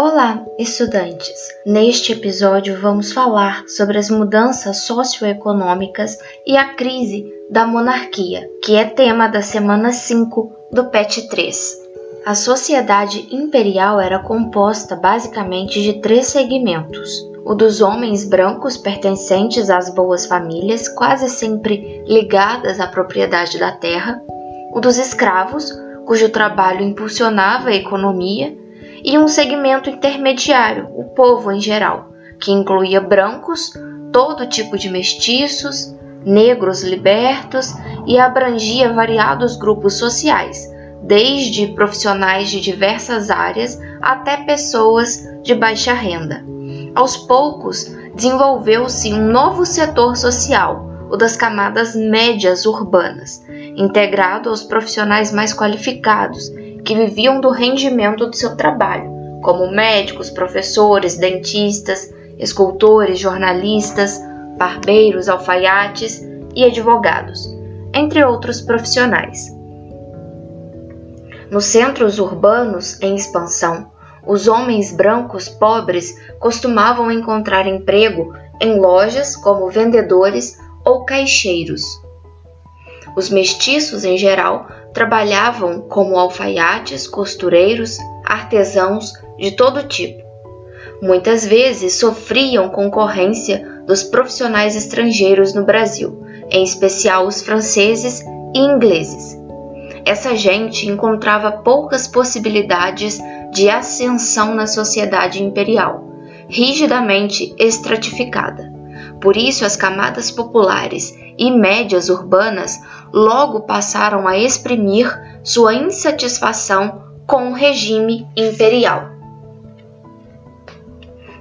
Olá, estudantes! Neste episódio vamos falar sobre as mudanças socioeconômicas e a crise da monarquia, que é tema da semana 5 do PET 3. A sociedade imperial era composta basicamente de três segmentos: o dos homens brancos pertencentes às boas famílias, quase sempre ligadas à propriedade da terra, o dos escravos, cujo trabalho impulsionava a economia e um segmento intermediário, o povo em geral, que incluía brancos, todo tipo de mestiços, negros libertos e abrangia variados grupos sociais, desde profissionais de diversas áreas até pessoas de baixa renda. Aos poucos, desenvolveu-se um novo setor social, o das camadas médias urbanas, integrado aos profissionais mais qualificados que viviam do rendimento do seu trabalho, como médicos, professores, dentistas, escultores, jornalistas, barbeiros, alfaiates e advogados, entre outros profissionais. Nos centros urbanos em expansão, os homens brancos pobres costumavam encontrar emprego em lojas como vendedores ou caixeiros. Os mestiços, em geral, trabalhavam como alfaiates, costureiros, artesãos de todo tipo. Muitas vezes sofriam concorrência dos profissionais estrangeiros no Brasil, em especial os franceses e ingleses. Essa gente encontrava poucas possibilidades de ascensão na sociedade imperial, rigidamente estratificada. Por isso, as camadas populares e médias urbanas logo passaram a exprimir sua insatisfação com o regime imperial.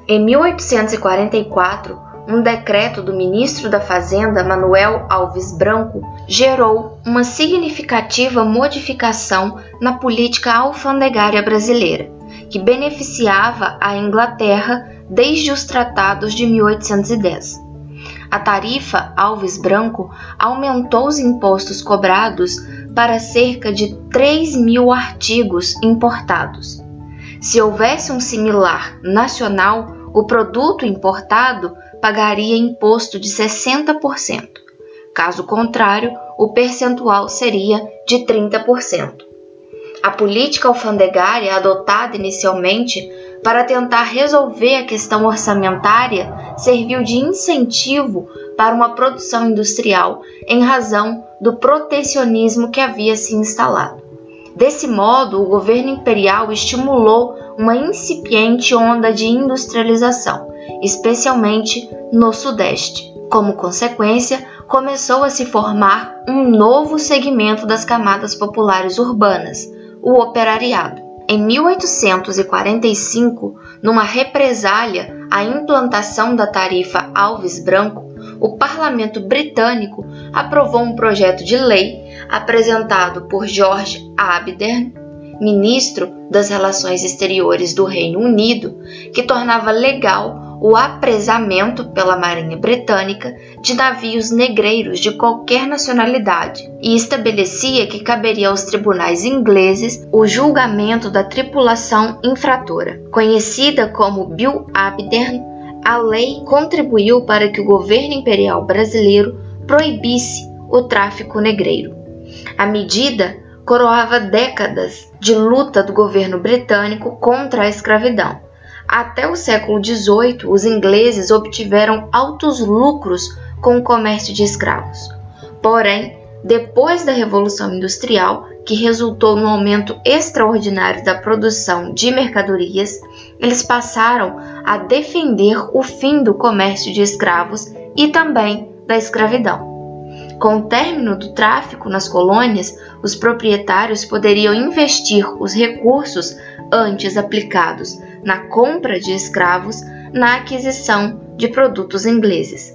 Em 1844, um decreto do ministro da Fazenda Manuel Alves Branco gerou uma significativa modificação na política alfandegária brasileira, que beneficiava a Inglaterra desde os tratados de 1810. A tarifa Alves Branco aumentou os impostos cobrados para cerca de 3 mil artigos importados. Se houvesse um similar nacional, o produto importado pagaria imposto de 60%. Caso contrário, o percentual seria de 30%. A política alfandegária adotada inicialmente para tentar resolver a questão orçamentária serviu de incentivo para uma produção industrial em razão do protecionismo que havia se instalado. Desse modo, o governo imperial estimulou uma incipiente onda de industrialização, especialmente no Sudeste. Como consequência, começou a se formar um novo segmento das camadas populares urbanas, o operariado. Em 1845, numa represália à implantação da tarifa Alves Branco, o parlamento britânico aprovou um projeto de lei apresentado por George Abdern, ministro das Relações Exteriores do Reino Unido, que tornava legal o apresamento pela Marinha Britânica de navios negreiros de qualquer nacionalidade e estabelecia que caberia aos tribunais ingleses o julgamento da tripulação infratora. Conhecida como Bill Abdern, a lei contribuiu para que o governo imperial brasileiro proibisse o tráfico negreiro. A medida coroava décadas de luta do governo britânico contra a escravidão até o século XVIII, os ingleses obtiveram altos lucros com o comércio de escravos. Porém, depois da Revolução Industrial, que resultou no aumento extraordinário da produção de mercadorias, eles passaram a defender o fim do comércio de escravos e também da escravidão. Com o término do tráfico nas colônias, os proprietários poderiam investir os recursos antes aplicados na compra de escravos na aquisição de produtos ingleses.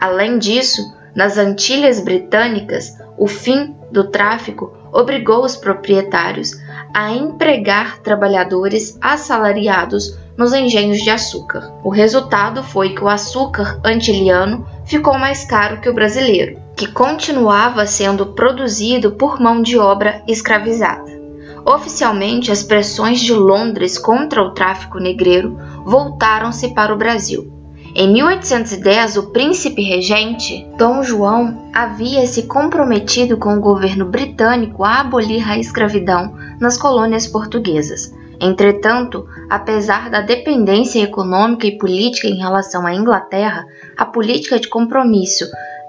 Além disso, nas Antilhas Britânicas, o fim do tráfico obrigou os proprietários a empregar trabalhadores assalariados nos engenhos de açúcar. O resultado foi que o açúcar antiliano ficou mais caro que o brasileiro, que continuava sendo produzido por mão de obra escravizada. Oficialmente, as pressões de Londres contra o tráfico negreiro voltaram-se para o Brasil. Em 1810, o príncipe regente, Dom João, havia se comprometido com o governo britânico a abolir a escravidão nas colônias portuguesas. Entretanto, apesar da dependência econômica e política em relação à Inglaterra, a política de compromisso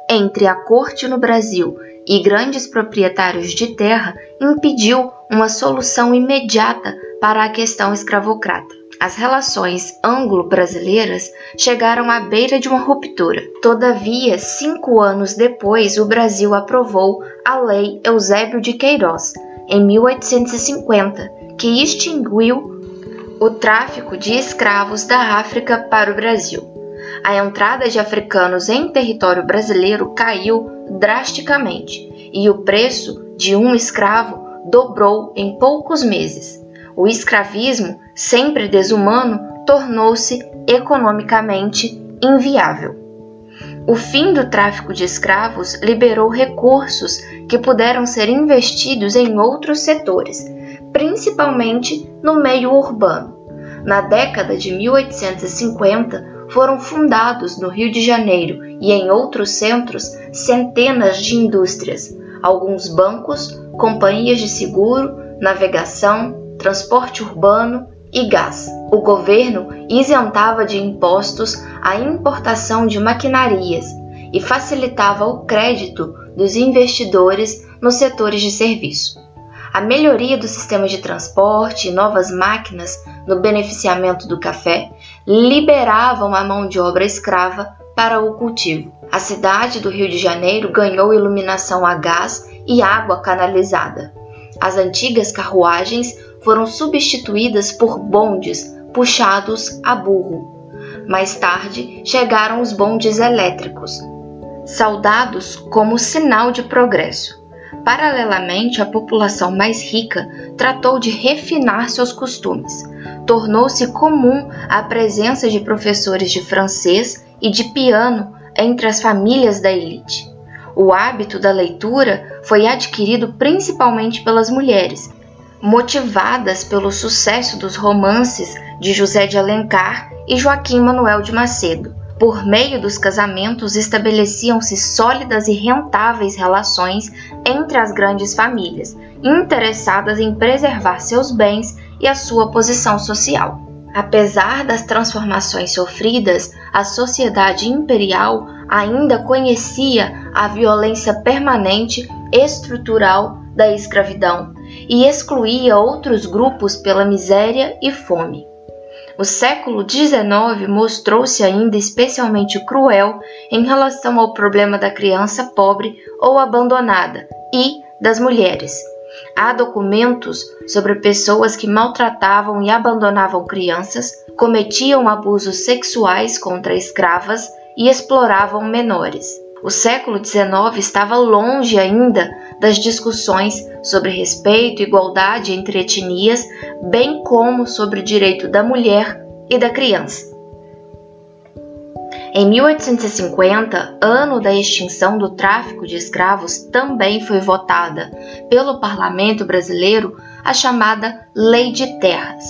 entre a corte no Brasil e grandes proprietários de terra impediu uma solução imediata para a questão escravocrata. As relações anglo-brasileiras chegaram à beira de uma ruptura. Todavia, cinco anos depois, o Brasil aprovou a Lei Eusébio de Queiroz, em 1850, que extinguiu o tráfico de escravos da África para o Brasil. A entrada de africanos em território brasileiro caiu drasticamente e o preço de um escravo dobrou em poucos meses. O escravismo, sempre desumano, tornou-se economicamente inviável. O fim do tráfico de escravos liberou recursos que puderam ser investidos em outros setores, principalmente no meio urbano. Na década de 1850, foram fundados no Rio de Janeiro e em outros centros centenas de indústrias, alguns bancos, companhias de seguro, navegação, transporte urbano e gás. O governo isentava de impostos a importação de maquinarias e facilitava o crédito dos investidores nos setores de serviço. A melhoria do sistema de transporte e novas máquinas no beneficiamento do café liberavam a mão de obra escrava para o cultivo. A cidade do Rio de Janeiro ganhou iluminação a gás e água canalizada. As antigas carruagens foram substituídas por bondes puxados a burro. Mais tarde chegaram os bondes elétricos, saudados como sinal de progresso. Paralelamente, a população mais rica tratou de refinar seus costumes. Tornou-se comum a presença de professores de francês e de piano entre as famílias da elite. O hábito da leitura foi adquirido principalmente pelas mulheres, motivadas pelo sucesso dos romances de José de Alencar e Joaquim Manuel de Macedo. Por meio dos casamentos estabeleciam-se sólidas e rentáveis relações entre as grandes famílias, interessadas em preservar seus bens e a sua posição social. Apesar das transformações sofridas, a sociedade imperial ainda conhecia a violência permanente estrutural da escravidão e excluía outros grupos pela miséria e fome. O século XIX mostrou-se ainda especialmente cruel em relação ao problema da criança pobre ou abandonada e das mulheres. Há documentos sobre pessoas que maltratavam e abandonavam crianças, cometiam abusos sexuais contra escravas e exploravam menores. O século XIX estava longe ainda das discussões sobre respeito e igualdade entre etnias, bem como sobre o direito da mulher e da criança. Em 1850, ano da extinção do tráfico de escravos, também foi votada pelo parlamento brasileiro a chamada Lei de Terras.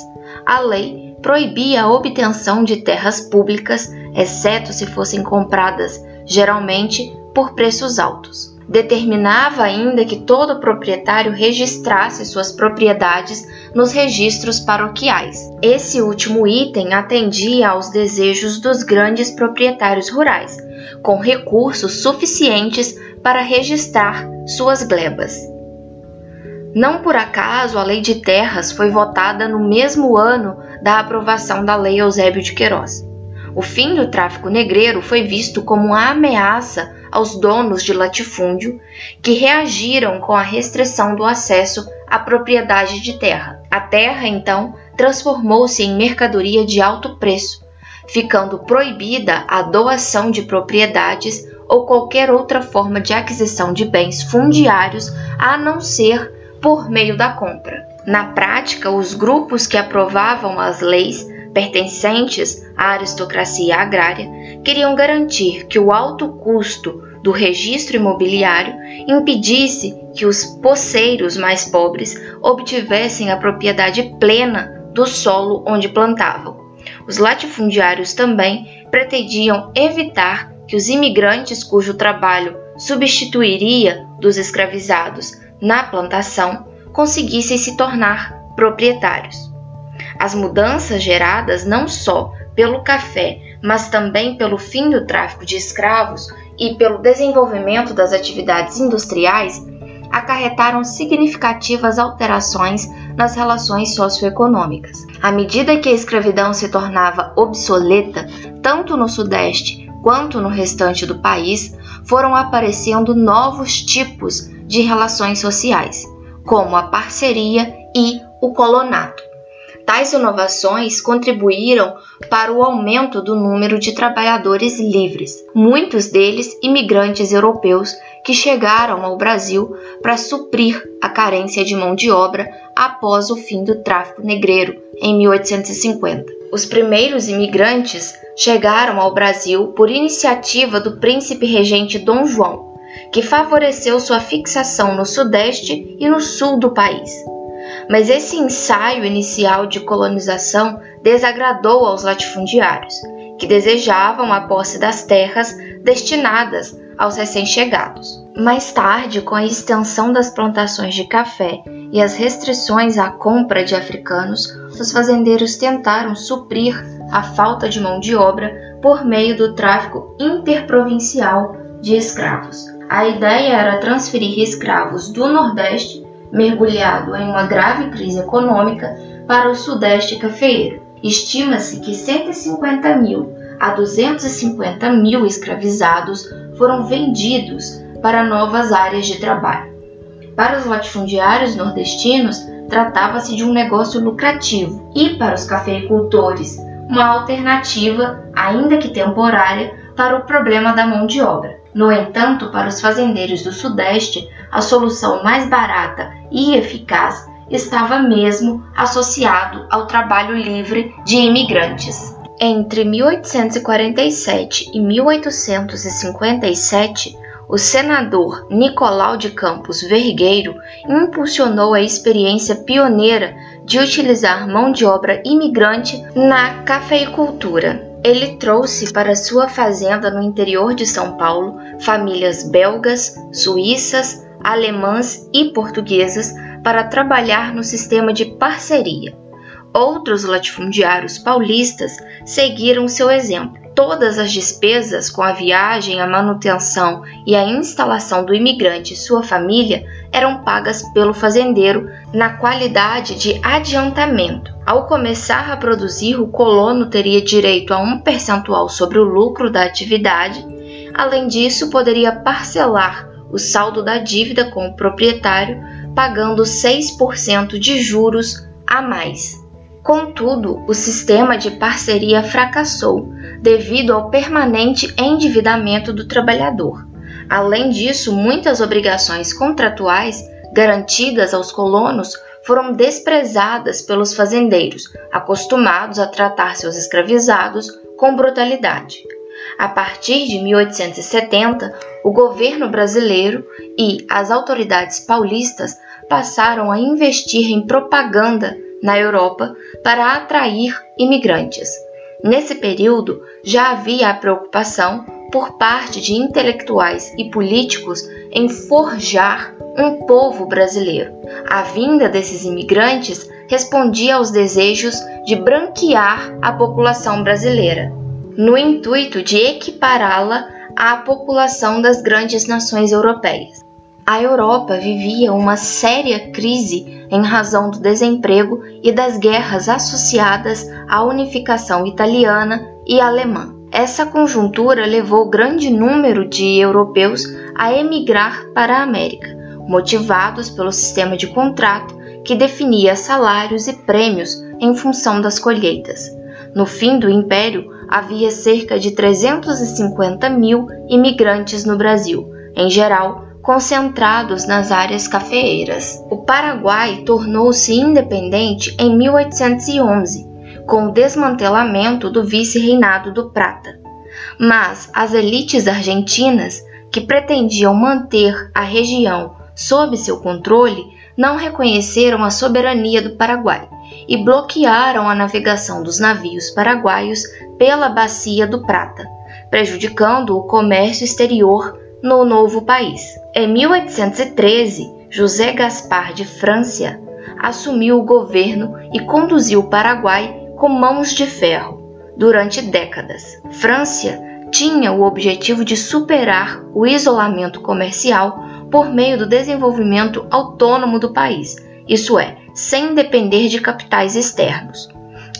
A lei proibia a obtenção de terras públicas, exceto se fossem compradas geralmente por preços altos determinava ainda que todo proprietário registrasse suas propriedades nos registros paroquiais. Esse último item atendia aos desejos dos grandes proprietários rurais, com recursos suficientes para registrar suas glebas. Não por acaso a Lei de Terras foi votada no mesmo ano da aprovação da Lei Eusébio de Queiroz. O fim do tráfico negreiro foi visto como uma ameaça aos donos de latifúndio que reagiram com a restrição do acesso à propriedade de terra. A terra, então, transformou-se em mercadoria de alto preço, ficando proibida a doação de propriedades ou qualquer outra forma de aquisição de bens fundiários a não ser por meio da compra. Na prática, os grupos que aprovavam as leis pertencentes à aristocracia agrária queriam garantir que o alto custo do registro imobiliário impedisse que os poceiros mais pobres obtivessem a propriedade plena do solo onde plantavam. Os latifundiários também pretendiam evitar que os imigrantes cujo trabalho substituiria dos escravizados na plantação conseguissem se tornar proprietários. As mudanças geradas não só pelo café, mas também pelo fim do tráfico de escravos e pelo desenvolvimento das atividades industriais, acarretaram significativas alterações nas relações socioeconômicas. À medida que a escravidão se tornava obsoleta, tanto no Sudeste quanto no restante do país, foram aparecendo novos tipos de relações sociais, como a parceria e o colonato. Tais inovações contribuíram para o aumento do número de trabalhadores livres, muitos deles imigrantes europeus que chegaram ao Brasil para suprir a carência de mão de obra após o fim do tráfico negreiro em 1850. Os primeiros imigrantes chegaram ao Brasil por iniciativa do príncipe regente Dom João, que favoreceu sua fixação no sudeste e no sul do país. Mas esse ensaio inicial de colonização desagradou aos latifundiários, que desejavam a posse das terras destinadas aos recém-chegados. Mais tarde, com a extensão das plantações de café e as restrições à compra de africanos, os fazendeiros tentaram suprir a falta de mão de obra por meio do tráfico interprovincial de escravos. A ideia era transferir escravos do Nordeste mergulhado em uma grave crise econômica para o Sudeste cafeeiro. Estima-se que 150 mil a 250 mil escravizados foram vendidos para novas áreas de trabalho. Para os latifundiários nordestinos, tratava-se de um negócio lucrativo e, para os cafeicultores, uma alternativa, ainda que temporária, para o problema da mão de obra. No entanto, para os fazendeiros do Sudeste, a solução mais barata e eficaz estava mesmo associado ao trabalho livre de imigrantes. Entre 1847 e 1857, o senador Nicolau de Campos Vergueiro impulsionou a experiência pioneira de utilizar mão de obra imigrante na cafeicultura. Ele trouxe para sua fazenda no interior de São Paulo famílias belgas, suíças, alemãs e portuguesas para trabalhar no sistema de parceria. Outros latifundiários paulistas seguiram seu exemplo. Todas as despesas com a viagem, a manutenção e a instalação do imigrante e sua família eram pagas pelo fazendeiro na qualidade de adiantamento. Ao começar a produzir, o colono teria direito a um percentual sobre o lucro da atividade. Além disso, poderia parcelar o saldo da dívida com o proprietário, pagando 6% de juros a mais. Contudo, o sistema de parceria fracassou devido ao permanente endividamento do trabalhador. Além disso, muitas obrigações contratuais garantidas aos colonos foram desprezadas pelos fazendeiros, acostumados a tratar seus escravizados com brutalidade. A partir de 1870, o governo brasileiro e as autoridades paulistas passaram a investir em propaganda na Europa para atrair imigrantes. Nesse período, já havia a preocupação por parte de intelectuais e políticos em forjar um povo brasileiro. A vinda desses imigrantes respondia aos desejos de branquear a população brasileira no intuito de equipará-la à população das grandes nações europeias. A Europa vivia uma séria crise em razão do desemprego e das guerras associadas à unificação italiana e alemã. Essa conjuntura levou grande número de europeus a emigrar para a América, motivados pelo sistema de contrato que definia salários e prêmios em função das colheitas. No fim do Império, havia cerca de 350 mil imigrantes no Brasil, em geral concentrados nas áreas cafeeiras. O Paraguai tornou-se independente em 1811, com o desmantelamento do vice-reinado do Prata. Mas as elites argentinas, que pretendiam manter a região sob seu controle não reconheceram a soberania do Paraguai e bloquearam a navegação dos navios paraguaios pela Bacia do Prata, prejudicando o comércio exterior no novo país. Em 1813, José Gaspar de França assumiu o governo e conduziu o Paraguai com mãos de ferro durante décadas. França tinha o objetivo de superar o isolamento comercial por meio do desenvolvimento autônomo do país, isso é, sem depender de capitais externos.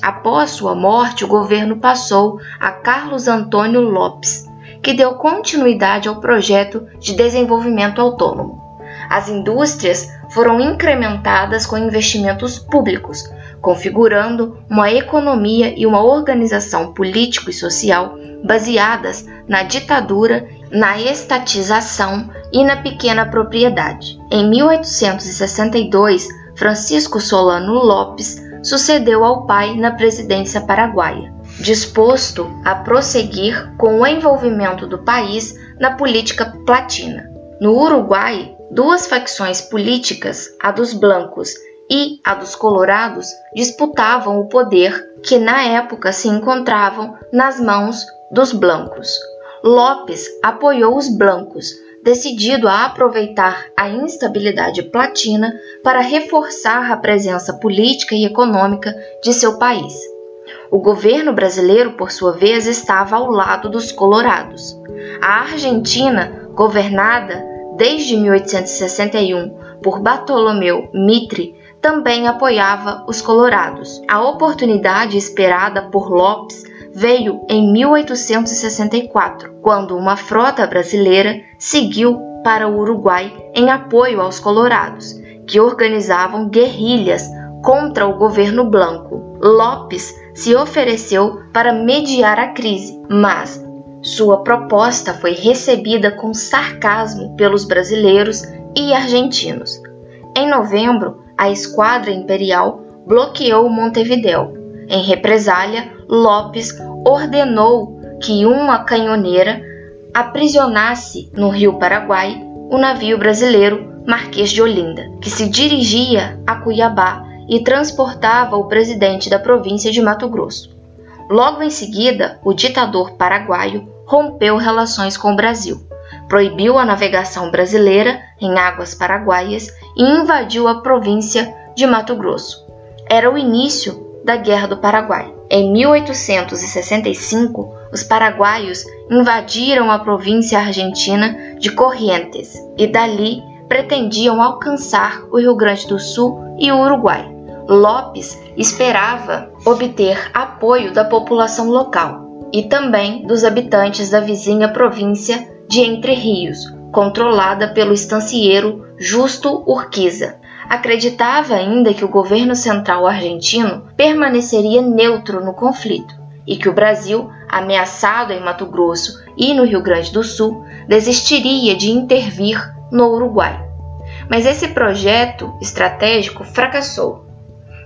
Após sua morte, o governo passou a Carlos Antônio Lopes, que deu continuidade ao projeto de desenvolvimento autônomo. As indústrias foram incrementadas com investimentos públicos, configurando uma economia e uma organização político e social baseadas na ditadura, na estatização e na pequena propriedade. Em 1862, Francisco Solano Lopes sucedeu ao pai na presidência paraguaia, disposto a prosseguir com o envolvimento do país na política platina. No Uruguai, duas facções políticas, a dos blancos e a dos colorados, disputavam o poder que na época se encontravam nas mãos dos blancos. Lopes apoiou os blancos, decidido a aproveitar a instabilidade platina para reforçar a presença política e econômica de seu país. O governo brasileiro, por sua vez, estava ao lado dos colorados. A Argentina, governada desde 1861 por Bartolomeu Mitre, também apoiava os colorados. A oportunidade esperada por Lopes veio em 1864, quando uma frota brasileira seguiu para o Uruguai em apoio aos colorados, que organizavam guerrilhas contra o governo branco. Lopes se ofereceu para mediar a crise, mas sua proposta foi recebida com sarcasmo pelos brasileiros e argentinos. Em novembro, a esquadra imperial bloqueou Montevideo. Em represália, Lopes ordenou que uma canhoneira aprisionasse no rio Paraguai o navio brasileiro Marquês de Olinda, que se dirigia a Cuiabá e transportava o presidente da província de Mato Grosso. Logo em seguida, o ditador paraguaio rompeu relações com o Brasil, proibiu a navegação brasileira em águas paraguaias e invadiu a província de Mato Grosso. Era o início da Guerra do Paraguai. Em 1865, os paraguaios invadiram a província argentina de Corrientes e dali pretendiam alcançar o Rio Grande do Sul e o Uruguai. Lopes esperava obter apoio da população local e também dos habitantes da vizinha província de Entre Rios, controlada pelo estancieiro Justo Urquiza. Acreditava ainda que o governo central argentino permaneceria neutro no conflito e que o Brasil, ameaçado em Mato Grosso e no Rio Grande do Sul, desistiria de intervir no Uruguai. Mas esse projeto estratégico fracassou.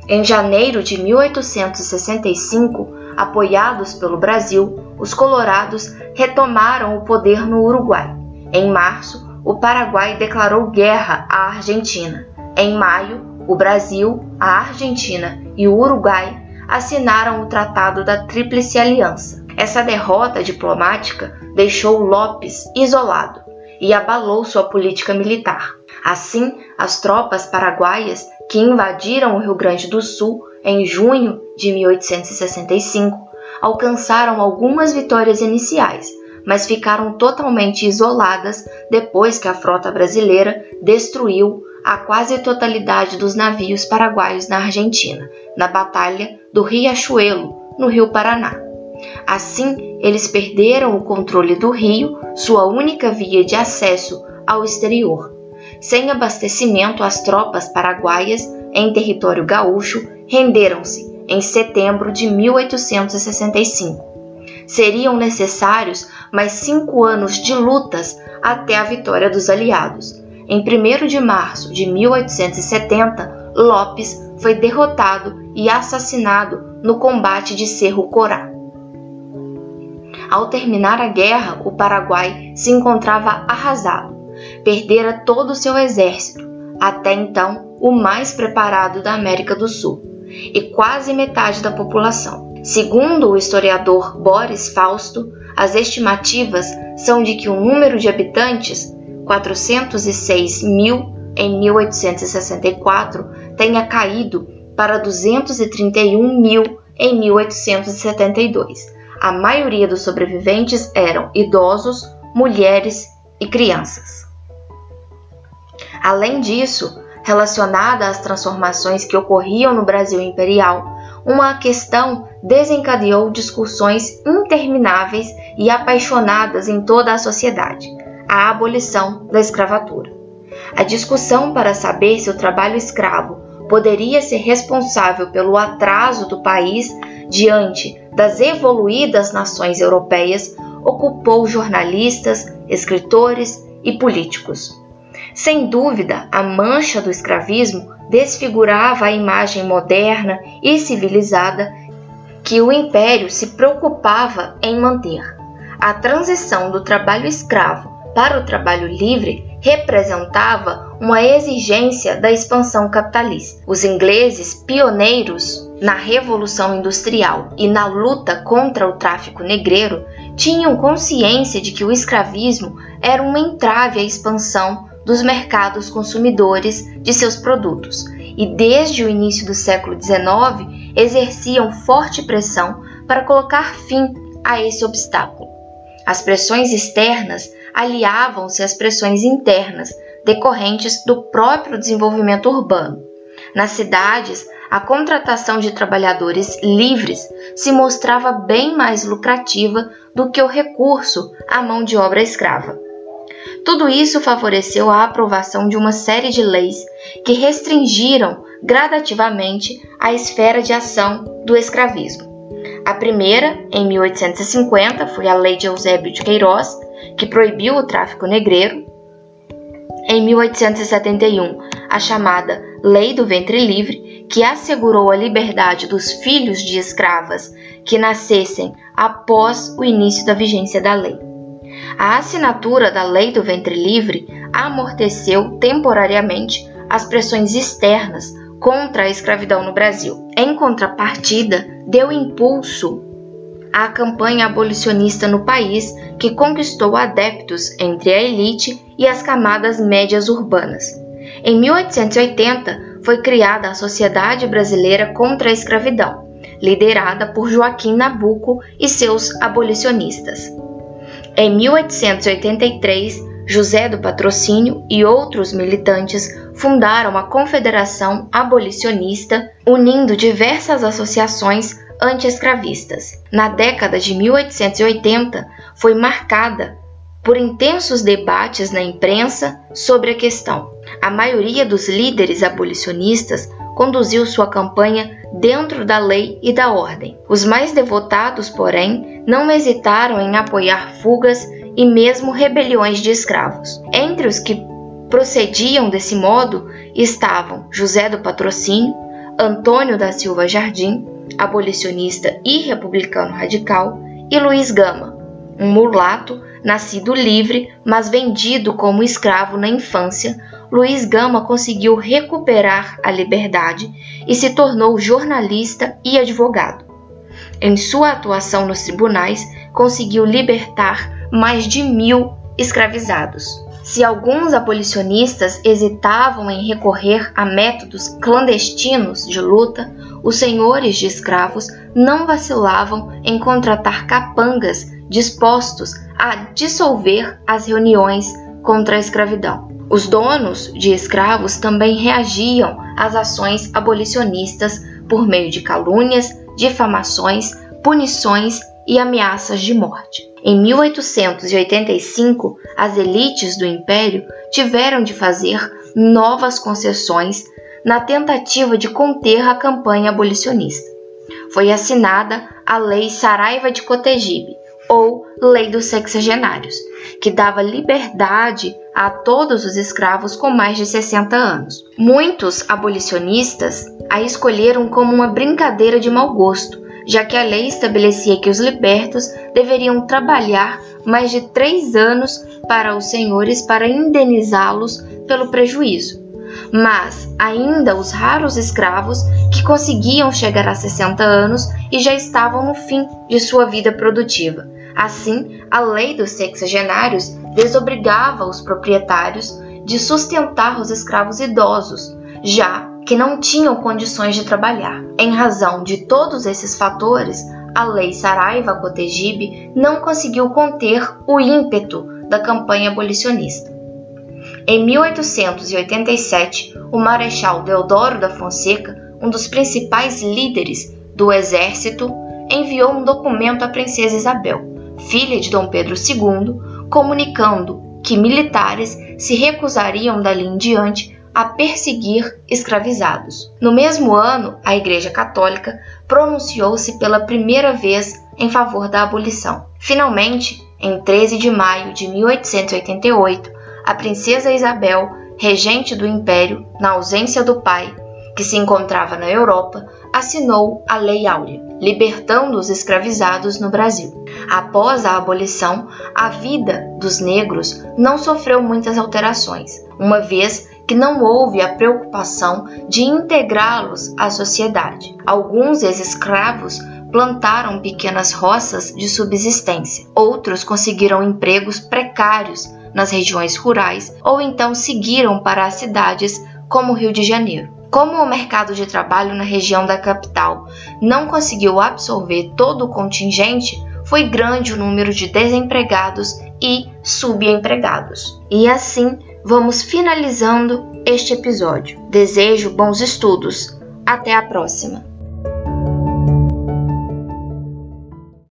Em janeiro de 1865, apoiados pelo Brasil, os colorados retomaram o poder no Uruguai. Em março, o Paraguai declarou guerra à Argentina. Em maio, o Brasil, a Argentina e o Uruguai assinaram o Tratado da Tríplice Aliança. Essa derrota diplomática deixou Lopes isolado e abalou sua política militar. Assim, as tropas paraguaias que invadiram o Rio Grande do Sul em junho de 1865 alcançaram algumas vitórias iniciais, mas ficaram totalmente isoladas depois que a frota brasileira destruiu a quase totalidade dos navios paraguaios na Argentina, na Batalha do Riachuelo, no Rio Paraná. Assim, eles perderam o controle do rio, sua única via de acesso ao exterior. Sem abastecimento, as tropas paraguaias em território gaúcho renderam-se em setembro de 1865. Seriam necessários mais cinco anos de lutas até a vitória dos aliados. Em 1 de março de 1870, Lopes foi derrotado e assassinado no combate de Cerro Corá. Ao terminar a guerra, o Paraguai se encontrava arrasado. Perdera todo o seu exército, até então o mais preparado da América do Sul, e quase metade da população. Segundo o historiador Boris Fausto, as estimativas são de que o número de habitantes, 406 mil em 1864, tenha caído para 231 mil em 1872. A maioria dos sobreviventes eram idosos, mulheres e crianças. Além disso, relacionada às transformações que ocorriam no Brasil imperial, uma questão desencadeou discussões intermináveis e apaixonadas em toda a sociedade: a abolição da escravatura. A discussão para saber se o trabalho escravo poderia ser responsável pelo atraso do país diante das evoluídas nações europeias ocupou jornalistas, escritores e políticos. Sem dúvida, a mancha do escravismo desfigurava a imagem moderna e civilizada que o império se preocupava em manter. A transição do trabalho escravo para o trabalho livre representava uma exigência da expansão capitalista. Os ingleses, pioneiros na Revolução Industrial e na luta contra o tráfico negreiro, tinham consciência de que o escravismo era uma entrave à expansão dos mercados consumidores de seus produtos e, desde o início do século XIX, exerciam forte pressão para colocar fim a esse obstáculo. As pressões externas aliavam-se às pressões internas decorrentes do próprio desenvolvimento urbano. Nas cidades, a contratação de trabalhadores livres se mostrava bem mais lucrativa do que o recurso à mão de obra escrava. Tudo isso favoreceu a aprovação de uma série de leis que restringiram gradativamente a esfera de ação do escravismo. A primeira, em 1850, foi a Lei de Eusébio de Queiroz, que proibiu o tráfico negreiro. Em 1871, a chamada Lei do Ventre Livre, que assegurou a liberdade dos filhos de escravas que nascessem após o início da vigência da lei. A assinatura da Lei do Ventre Livre amorteceu temporariamente as pressões externas contra a escravidão no Brasil. Em contrapartida, deu impulso à campanha abolicionista no país, que conquistou adeptos entre a elite e as camadas médias urbanas. Em 1880, foi criada a Sociedade Brasileira contra a Escravidão, liderada por Joaquim Nabuco e seus abolicionistas. Em 1883, José do Patrocínio e outros militantes fundaram a Confederação Abolicionista, unindo diversas associações anti-escravistas. Na década de 1880, foi marcada por intensos debates na imprensa sobre a questão. A maioria dos líderes abolicionistas conduziu sua campanha dentro da lei e da ordem. Os mais devotados, porém, não hesitaram em apoiar fugas e mesmo rebeliões de escravos. Entre os que procediam desse modo estavam José do Patrocínio, Antônio da Silva Jardim, abolicionista e republicano radical, e Luiz Gama, um mulato nascido livre, mas vendido como escravo na infância, Luiz Gama conseguiu recuperar a liberdade e se tornou jornalista e advogado. Em sua atuação nos tribunais, conseguiu libertar mais de mil escravizados. Se alguns abolicionistas hesitavam em recorrer a métodos clandestinos de luta, os senhores de escravos não vacilavam em contratar capangas dispostos a dissolver as reuniões contra a escravidão. Os donos de escravos também reagiam às ações abolicionistas por meio de calúnias, difamações, punições e ameaças de morte. Em 1885, as elites do império tiveram de fazer novas concessões na tentativa de conter a campanha abolicionista. Foi assinada a Lei Saraiva de Cotegipe, ou Lei dos Sexagenários, que dava liberdade a todos os escravos com mais de 60 anos. Muitos abolicionistas a escolheram como uma brincadeira de mau gosto, já que a lei estabelecia que os libertos deveriam trabalhar mais de três anos para os senhores para indenizá-los pelo prejuízo. Mas ainda os raros escravos que conseguiam chegar a 60 anos e já estavam no fim de sua vida produtiva. Assim, a lei dos sexagenários desobrigava os proprietários de sustentar os escravos idosos, já que não tinham condições de trabalhar. Em razão de todos esses fatores, a lei Saraiva-Cotegibe não conseguiu conter o ímpeto da campanha abolicionista. Em 1887, o Marechal Deodoro da Fonseca, um dos principais líderes do exército, enviou um documento à princesa Isabel, filha de Dom Pedro II, comunicando que militares se recusariam dali em diante a perseguir escravizados. No mesmo ano, a Igreja Católica pronunciou-se pela primeira vez em favor da abolição. Finalmente, em 13 de maio de 1888, a princesa Isabel, regente do império, na ausência do pai, que se encontrava na Europa, assinou a Lei Áurea, libertando os escravizados no Brasil. Após a abolição, a vida dos negros não sofreu muitas alterações, uma vez que não houve a preocupação de integrá-los à sociedade. Alguns ex-escravos plantaram pequenas roças de subsistência, outros conseguiram empregos precários nas regiões rurais ou então seguiram para as cidades como Rio de Janeiro. Como o mercado de trabalho na região da capital não conseguiu absorver todo o contingente, foi grande o número de desempregados e subempregados. E assim vamos finalizando este episódio. Desejo bons estudos. Até a próxima!